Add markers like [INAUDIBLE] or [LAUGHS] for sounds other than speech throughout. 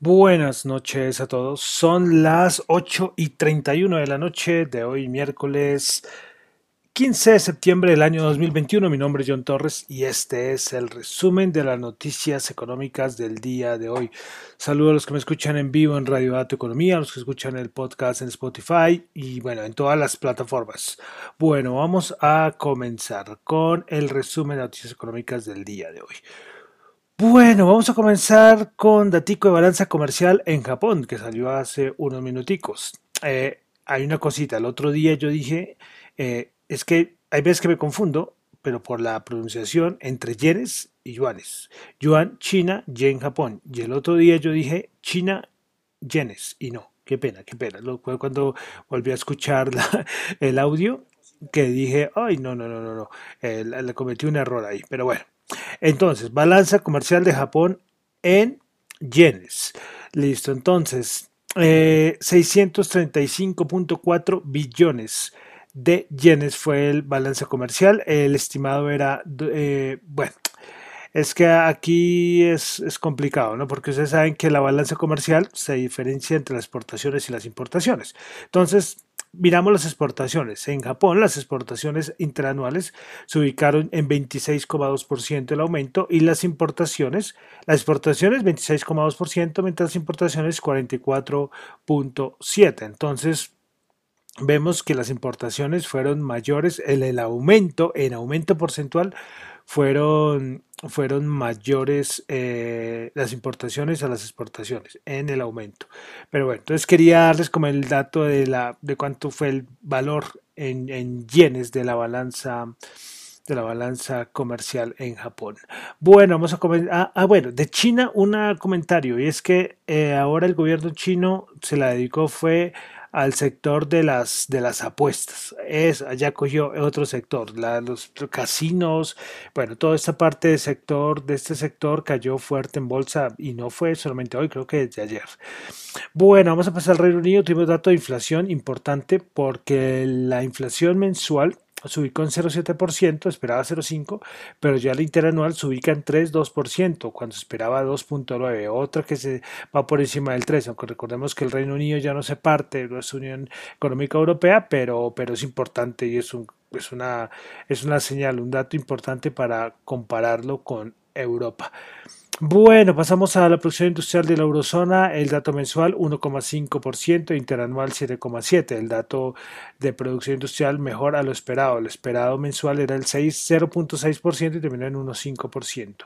Buenas noches a todos. Son las 8 y 31 de la noche de hoy, miércoles 15 de septiembre del año 2021. Mi nombre es John Torres y este es el resumen de las noticias económicas del día de hoy. Saludos a los que me escuchan en vivo en Radio Dato Economía, a los que escuchan el podcast en Spotify y bueno, en todas las plataformas. Bueno, vamos a comenzar con el resumen de noticias económicas del día de hoy. Bueno, vamos a comenzar con datico de balanza comercial en Japón, que salió hace unos minuticos. Eh, hay una cosita, el otro día yo dije, eh, es que hay veces que me confundo, pero por la pronunciación entre yenes y yuanes. Yuan, China, yen, Japón. Y el otro día yo dije China, yenes, y no. Qué pena, qué pena. Cuando volví a escuchar el audio que dije, ay, no, no, no, no, no. Eh, le cometí un error ahí, pero bueno. Entonces, balanza comercial de Japón en yenes. Listo, entonces, 635.4 eh, billones de yenes fue el balance comercial. El estimado era, eh, bueno, es que aquí es, es, complicado, ¿no? Porque ustedes saben que la balanza comercial se diferencia entre las exportaciones y las importaciones. Entonces, miramos las exportaciones. En Japón, las exportaciones interanuales se ubicaron en 26,2% el aumento y las importaciones, las exportaciones 26,2%, mientras las importaciones 44,7%. Entonces, vemos que las importaciones fueron mayores, el, el aumento, en aumento porcentual, fueron, fueron mayores eh, las importaciones a las exportaciones en el aumento. Pero bueno, entonces quería darles como el dato de, la, de cuánto fue el valor en, en yenes de la balanza de la balanza comercial en Japón. Bueno, vamos a comentar. Ah, ah, bueno, de China un comentario y es que eh, ahora el gobierno chino se la dedicó fue al sector de las, de las apuestas. Es, allá cogió otro sector, los casinos, bueno, toda esta parte del sector, de este sector cayó fuerte en bolsa y no fue solamente hoy, creo que desde ayer. Bueno, vamos a pasar al Reino Unido, tuvimos dato de inflación importante porque la inflación mensual se ubicó en 0,7%, esperaba 0,5%, pero ya el interanual se ubica en 3,2%, cuando esperaba 2,9%, otra que se va por encima del 3%, aunque recordemos que el Reino Unido ya no se parte de nuestra Unión Económica Europea, pero, pero es importante y es, un, es, una, es una señal, un dato importante para compararlo con Europa. Bueno, pasamos a la producción industrial de la eurozona. El dato mensual 1,5%, interanual 7,7%. El dato de producción industrial mejor a lo esperado. El esperado mensual era el 0,6% y terminó en 1,5%.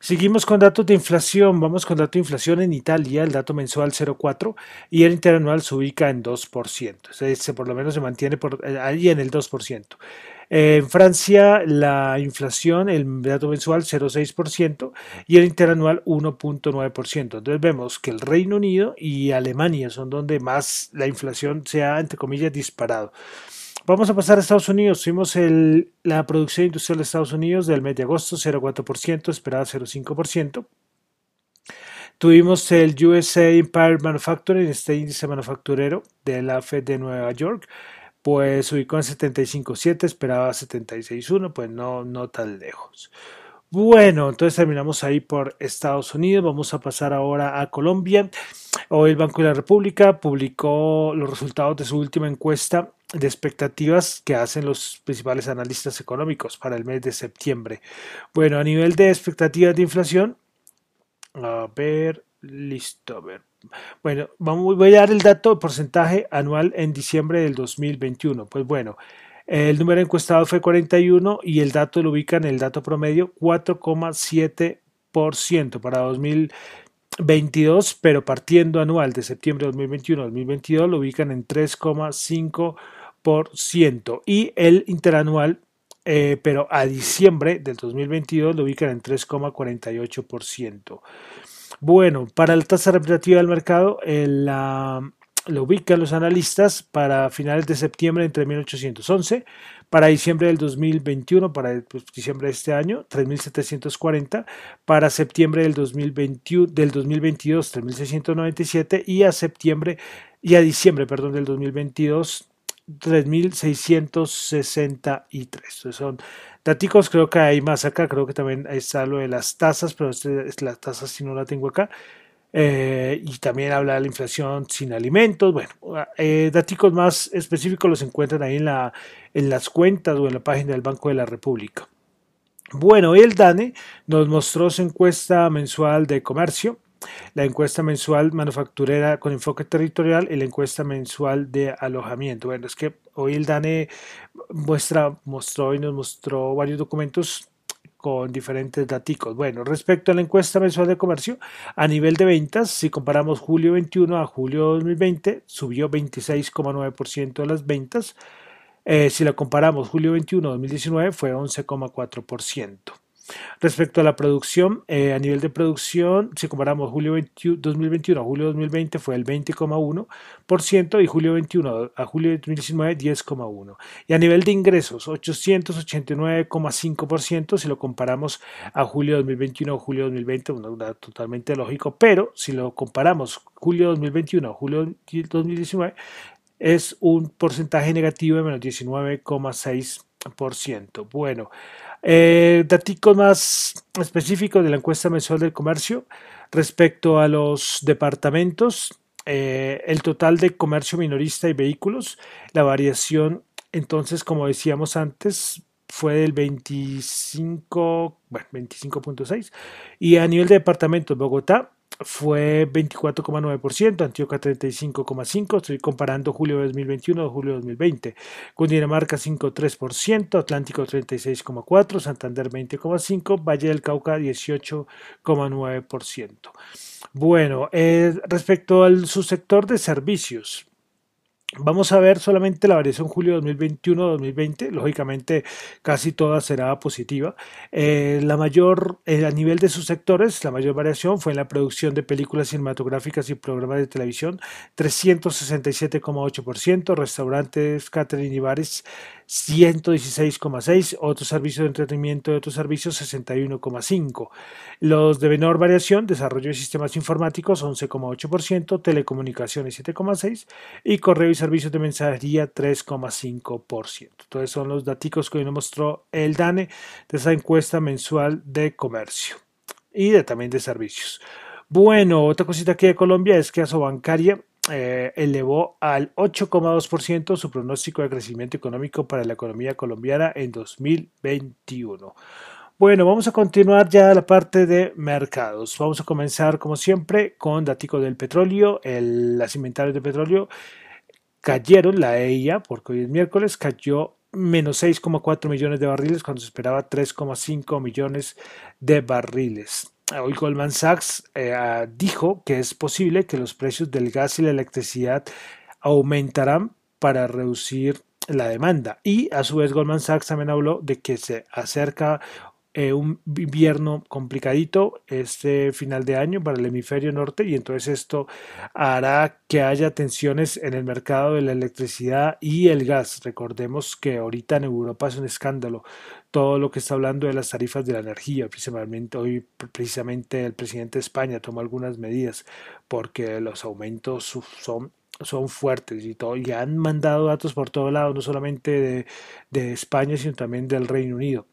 Seguimos con datos de inflación. Vamos con dato de inflación en Italia. El dato mensual 0,4 y el interanual se ubica en 2%. por lo menos se mantiene eh, ahí en el 2%. En Francia, la inflación, el dato mensual 0,6% y el interanual 1,9%. Entonces vemos que el Reino Unido y Alemania son donde más la inflación se ha, entre comillas, disparado. Vamos a pasar a Estados Unidos. Tuvimos la producción industrial de Estados Unidos del mes de agosto 0,4%, esperada 0,5%. Tuvimos el USA Empire Manufacturing, este índice manufacturero de la Fed de Nueva York, pues ubicó en 75.7, esperaba 76.1, pues no, no tan lejos. Bueno, entonces terminamos ahí por Estados Unidos. Vamos a pasar ahora a Colombia. Hoy el Banco de la República publicó los resultados de su última encuesta de expectativas que hacen los principales analistas económicos para el mes de septiembre. Bueno, a nivel de expectativas de inflación, a ver, listo, a ver, bueno, vamos, voy a dar el dato porcentaje anual en diciembre del 2021. Pues bueno, el número encuestado fue 41 y el dato lo ubica en el dato promedio 4,7% para 2022, pero partiendo anual de septiembre de 2021 a 2022 lo ubican en 3,5% y el interanual eh, pero a diciembre del 2022 lo ubican en 3,48%. Bueno, para la tasa representativa del mercado, la, lo ubican los analistas para finales de septiembre entre 1811, para diciembre del 2021, para pues, diciembre de este año, 3.740, para septiembre del, 2021, del 2022, 3.697 y a septiembre y a diciembre, perdón, del 2022, 3.663. Son datos, creo que hay más acá, creo que también está lo de las tasas, pero este, las tasas si no la tengo acá. eh, y también habla de la inflación sin alimentos. Bueno, eh, datos más específicos los encuentran ahí en, la, las cuentas o en la página del Banco de la República. Bueno, el DANE nos mostró su encuesta mensual de comercio, la encuesta mensual manufacturera con enfoque territorial y la encuesta mensual de alojamiento. Bueno, es que hoy el DANE muestra, mostró y nos mostró varios documentos con diferentes datos. Bueno, respecto a la encuesta mensual de comercio, a nivel de ventas, si comparamos julio 21 a julio 2020, subió 26,9% de las ventas. Eh, si la comparamos julio 21 a 2019, fue 11,4%. Respecto a la producción, eh, a nivel de producción, si comparamos julio 2021 a julio 2020 fue el 20,1% y julio 21 a julio 2019 10,1%. Y a nivel de ingresos, 889,5% si lo comparamos a julio 2021 a julio 2020, totalmente lógico, pero si lo comparamos julio 2021 a julio 2019 es un porcentaje negativo de menos 19,6%. Bueno, eh, más específicos de la encuesta mensual del comercio respecto a los departamentos, eh, el total de comercio minorista y vehículos, la variación, entonces, como decíamos antes, fue del 25, bueno, 25.6 y a nivel de departamentos, Bogotá fue 24,9%, Antioquia 35,5%, estoy comparando julio de 2021 a julio de 2020, Cundinamarca 5,3%, Atlántico 36,4%, Santander 20,5%, Valle del Cauca 18,9%. Bueno, eh, respecto al subsector de servicios, Vamos a ver solamente la variación julio 2021-2020, lógicamente casi toda será positiva. Eh, la mayor, eh, a nivel de sus sectores, la mayor variación fue en la producción de películas cinematográficas y programas de televisión, 367,8%, restaurantes, catering y bares, 116,6, otros servicios de entretenimiento y otros servicios 61,5. Los de menor variación, desarrollo de sistemas informáticos 11,8%, telecomunicaciones 7,6 y correo y servicios de mensajería 3,5%. Entonces son los datos que hoy nos mostró el DANE de esa encuesta mensual de comercio y de, también de servicios. Bueno, otra cosita aquí de Colombia es que Asobancaria eh, elevó al 8,2% su pronóstico de crecimiento económico para la economía colombiana en 2021. Bueno, vamos a continuar ya la parte de mercados. Vamos a comenzar, como siempre, con datos del petróleo. El, las inventarios de petróleo cayeron, la EIA, porque hoy es miércoles, cayó menos 6,4 millones de barriles cuando se esperaba 3,5 millones de barriles. Hoy Goldman Sachs eh, ah, dijo que es posible que los precios del gas y la electricidad aumentarán para reducir la demanda. Y a su vez Goldman Sachs también habló de que se acerca eh, un invierno complicadito este final de año para el hemisferio norte y entonces esto hará que haya tensiones en el mercado de la electricidad y el gas. Recordemos que ahorita en Europa es un escándalo todo lo que está hablando de las tarifas de la energía. Precisamente hoy precisamente el presidente de España tomó algunas medidas porque los aumentos son son fuertes y todo, han mandado datos por todo lado, no solamente de España, sino también del Reino Unido.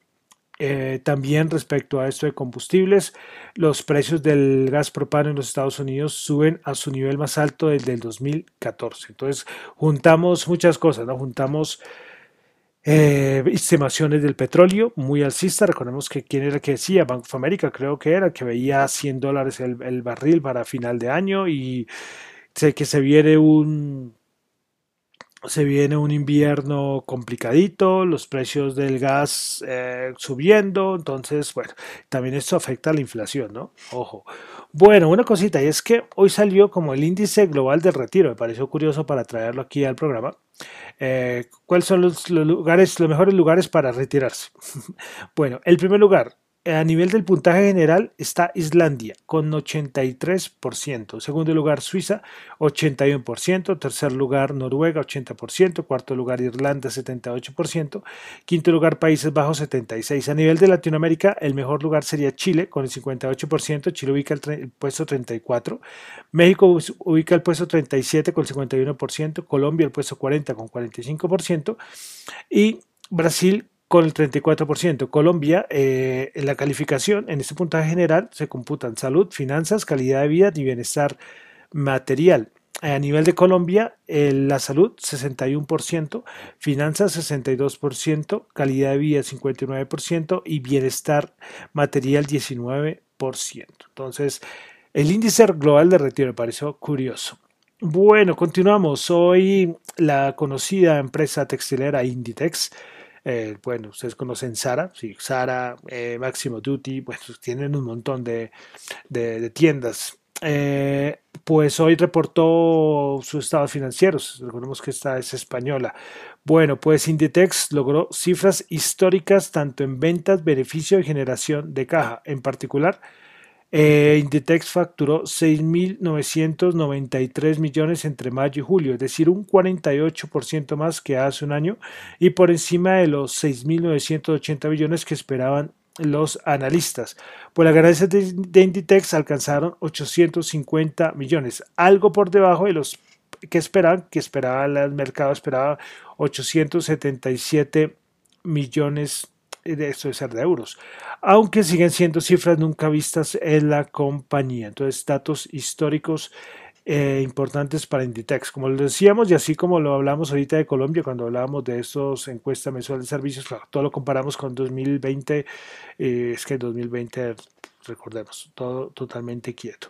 Eh, también respecto a esto de combustibles, los precios del gas propano en los Estados Unidos suben a su nivel más alto desde el 2014. Entonces, juntamos muchas cosas, ¿no? Juntamos eh, estimaciones del petróleo muy alcista. Recordemos que quién era que decía, Bank of America creo que era, que veía 100 dólares el, el barril para final de año y sé que se viene un se viene un invierno complicadito, los precios del gas eh, subiendo, entonces, bueno, también esto afecta a la inflación, ¿no? Ojo. Bueno, una cosita, y es que hoy salió como el índice global del retiro, me pareció curioso para traerlo aquí al programa. Eh, ¿Cuáles son los, lugares, los mejores lugares para retirarse? [LAUGHS] bueno, el primer lugar, a nivel del puntaje general está Islandia con 83%, segundo lugar Suiza 81%, tercer lugar Noruega 80%, cuarto lugar Irlanda 78%, quinto lugar Países Bajos 76%. A nivel de Latinoamérica el mejor lugar sería Chile con el 58%, Chile ubica el, puesto 34%, México ubica el puesto 37 con el 51%, Colombia el puesto 40 con 45% y Brasil con el 34%. Colombia, eh, en la calificación, en este puntaje general, se computan salud, finanzas, calidad de vida y bienestar material. A nivel de Colombia, eh, la salud 61%, finanzas 62%, calidad de vida 59% y bienestar material 19%. Entonces, el índice global de retiro me pareció curioso. Bueno, continuamos. Hoy la conocida empresa textilera Inditex eh, bueno, ustedes conocen Sara, sí, Sara, eh, Duty, pues tienen un montón de, tiendas. Eh, pues hoy reportó sus estados financieros. Recordemos que esta es española. Bueno, pues Inditex logró cifras históricas tanto en ventas, beneficio y generación de caja. En particular, eh, Inditex facturó 6.993 millones entre mayo y julio, es decir, un 48% más que hace un año y por encima de los 6.980 millones que esperaban los analistas. Pues las ganancias de, Inditex alcanzaron 850 millones, algo por debajo de los que esperaban, que esperaba el mercado esperaba 877 millones esto de ser de euros, aunque siguen siendo cifras nunca vistas en la compañía. Entonces, datos históricos eh, importantes para Inditex. Como lo decíamos, y así como lo hablamos ahorita de Colombia, cuando hablábamos de estos encuestas mensuales de servicios, todo lo comparamos con 2020, eh, es que 2020, recordemos, todo totalmente quieto.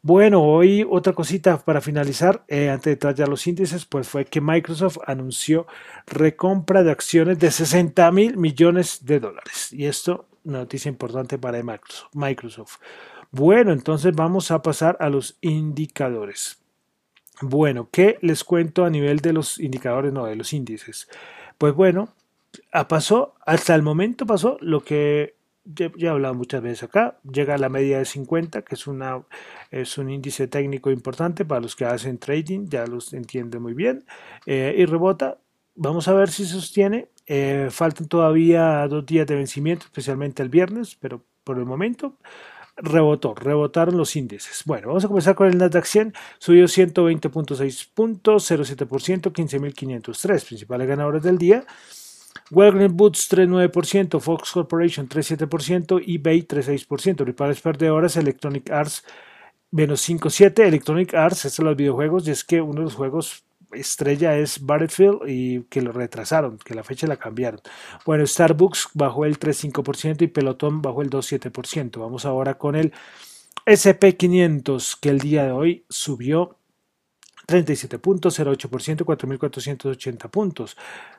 Bueno, hoy otra cosita para finalizar, eh, antes de traer los índices, pues fue que Microsoft anunció recompra de acciones de 60 mil millones de dólares. Y esto, una noticia importante para Microsoft. Bueno, entonces vamos a pasar a los indicadores. Bueno, ¿qué les cuento a nivel de los indicadores, no de los índices? Pues bueno, pasó, hasta el momento pasó lo que ya, he hablado muchas veces acá, llega a la media de 50, que es, una, es un índice técnico importante para los que hacen trading, ya los entiende muy bien, eh, y rebota. Vamos a ver si sostiene. Eh, faltan todavía dos días de vencimiento, especialmente el viernes, pero por el momento rebotó, rebotaron los índices. Bueno, vamos a comenzar con el Nasdaq 100, subió 120.6 puntos, 0,7%, 15.503, principales ganadores del día. Walgreens Boots 3,9%, Fox Corporation 3,7%, eBay 3,6%. Principales perdedoras, Electronic Arts menos 5,7%. Electronic Arts, estos son los videojuegos, y es que uno de los juegos estrella es Battlefield y que lo retrasaron, que la fecha la cambiaron. Bueno, Starbucks bajó el 3,5% y Pelotón bajó el 2,7%. Vamos ahora con el SP500 que el día de hoy subió 37 puntos, 0,8%, 4.480 puntos.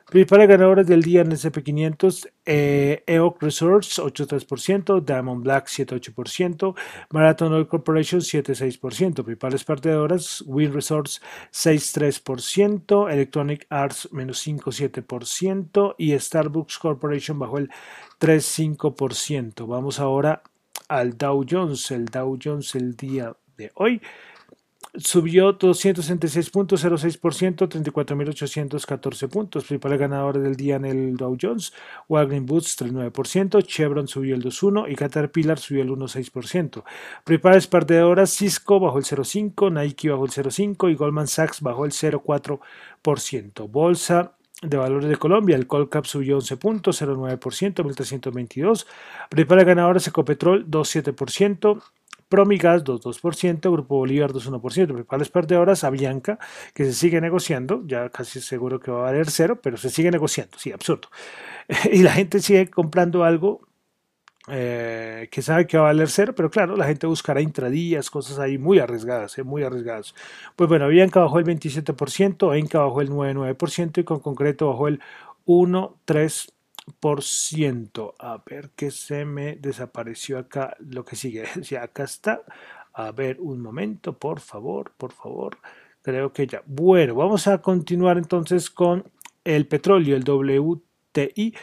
Principales ganadores del día en el SP500, eh, EOC Resources 8,3%, Diamond Black 7,8%, Marathon Oil Corporation 7,6%. Principales perdedoras, Win Resorts 6,3%, Electronic Arts menos 5,7% y Starbucks Corporation bajó el 3,5%. Vamos ahora al Dow Jones. El Dow Jones el día de hoy subió 266.06%, 34.814 puntos. Principales ganadores del día en el Dow Jones, Walgreens Boots 3.9%, Chevron subió el 2.1% y Caterpillar subió el 1.6%. Principales perdedoras, Cisco bajó el 0.5%, Nike bajó el 0.5% y Goldman Sachs bajó el 0.4%. Bolsa de valores de Colombia, el Colcap subió 11 puntos, 0,9%, 1.322. Principales ganadores, Ecopetrol 2,7%, Promigas 2,2%, Grupo Bolívar 2,1%, principales perdedoras, Avianca, que se sigue negociando, ya casi seguro que va a valer cero, pero se sigue negociando, sí, absurdo. [LAUGHS] y la gente sigue comprando algo eh, que sabe que va a valer cero, pero claro, la gente buscará intradías, cosas ahí muy arriesgadas, eh, muy arriesgadas. Pues bueno, Avianca bajó el 27%, Enca bajó el 9,9% y con concreto bajó el 1,3%. A ver qué se me desapareció acá. Lo que sigue. [LAUGHS] Ya acá está. A ver, un momento, por favor, por favor. Creo que ya. Bueno, vamos a continuar entonces con el petróleo, el WTI.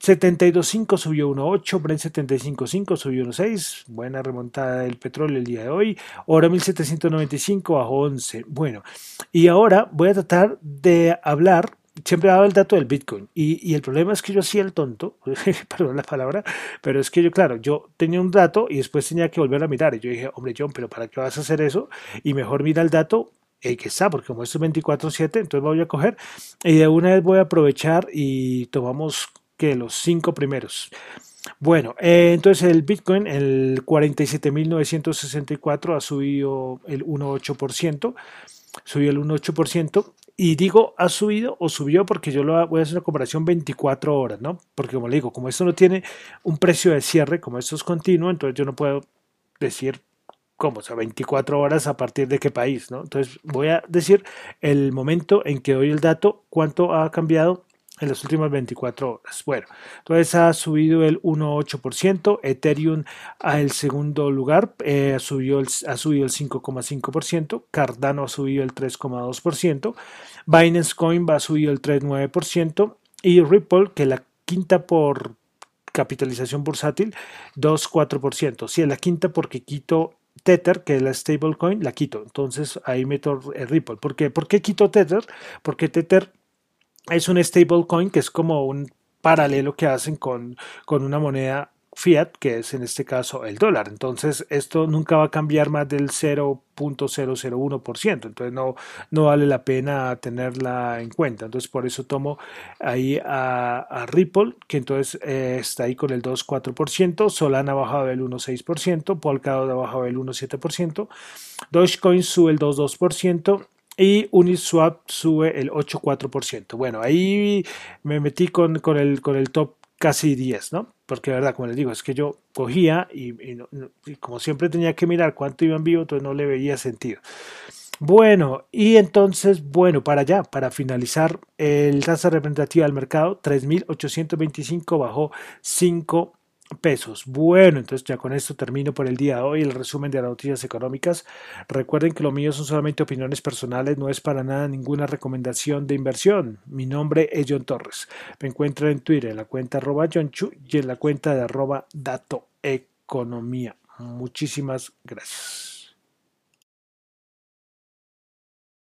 72.5 subió 1.8, Brent 75.5 subió 1.6, buena remontada del petróleo el día de hoy, oro 1795 bajó 11. Bueno, y ahora voy a tratar de hablar siempre daba el dato del Bitcoin. Y, el problema es que yo hacía el tonto, [LAUGHS] perdón la palabra, pero es que yo, claro, yo tenía un dato y después tenía que volver a mirar. Y yo dije, hombre, John, pero ¿para qué vas a hacer eso? Y mejor mira el dato el que está, porque como esto es 24-7, entonces voy a coger y de una vez voy a aprovechar y tomamos que los cinco primeros. Bueno, eh, entonces el Bitcoin, el 47.964 ha subido el 1,8%, subió el 1,8%, y digo ha subido o subió porque yo lo voy a hacer una comparación 24 horas, ¿no? Porque como le digo, como esto no tiene un precio de cierre, como esto es continuo, entonces yo no puedo decir cómo, o sea, 24 horas a partir de qué país, ¿no? Entonces voy a decir el momento en que doy el dato, cuánto ha cambiado en las últimas 24 horas. Bueno, entonces ha subido el 1,8%, Ethereum al segundo lugar eh, ha, subido el, ha subido el 5,5%, Cardano ha subido el 3,2%, Binance Coin va a subir el 3,9% y Ripple, que la quinta por capitalización bursátil, 2,4%. Si es la quinta porque quito Tether, que es la stablecoin, la quito. Entonces ahí meto el Ripple. ¿Por qué? ¿Por qué quito Tether? Porque Tether es un stablecoin que es como un paralelo que hacen con, con una moneda fiat, que es en este caso el dólar. Entonces, esto nunca va a cambiar más del 0.001%. Entonces, no, no vale la pena tenerla en cuenta. Entonces, por eso tomo ahí a, Ripple, que entonces eh, está ahí con el 2.4%. Solana ha bajado del 1.6%. Polkadot bajado del 1.7%. Dogecoin sube el 2.2% y Uniswap sube el 8,4%. Bueno, ahí me metí con, con, el, con el top casi 10, ¿no? Porque de verdad, como les digo, es que yo cogía y, como siempre tenía que mirar cuánto iba en vivo, entonces no le veía sentido. Bueno, y entonces, bueno, para allá, para finalizar, el tasa representativa del mercado, 3.825 bajó 5 pesos. Bueno, entonces ya con esto termino por el día de hoy el resumen de las noticias económicas. Recuerden que lo mío son solamente opiniones personales, no es para nada ninguna recomendación de inversión. Mi nombre es John Torres. Me encuentro en Twitter en la cuenta arroba John Chu y en la cuenta de arroba Dato Economía. Muchísimas gracias.